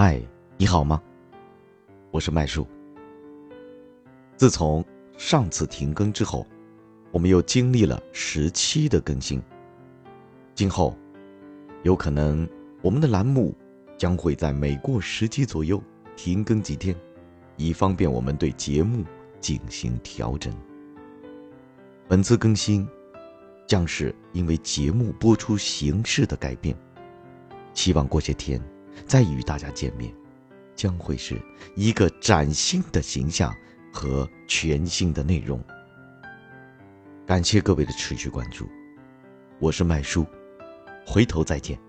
嗨，你好吗？我是麦叔。自从上次停更之后，我们又经历了十期的更新。今后，有可能我们的栏目将会在每过十期左右停更几天，以方便我们对节目进行调整。本次更新将是因为节目播出形式的改变，希望过些天再与大家见面，将会是一个崭新的形象。和全新的内容。感谢各位的持续关注，我是麦叔，回头再见。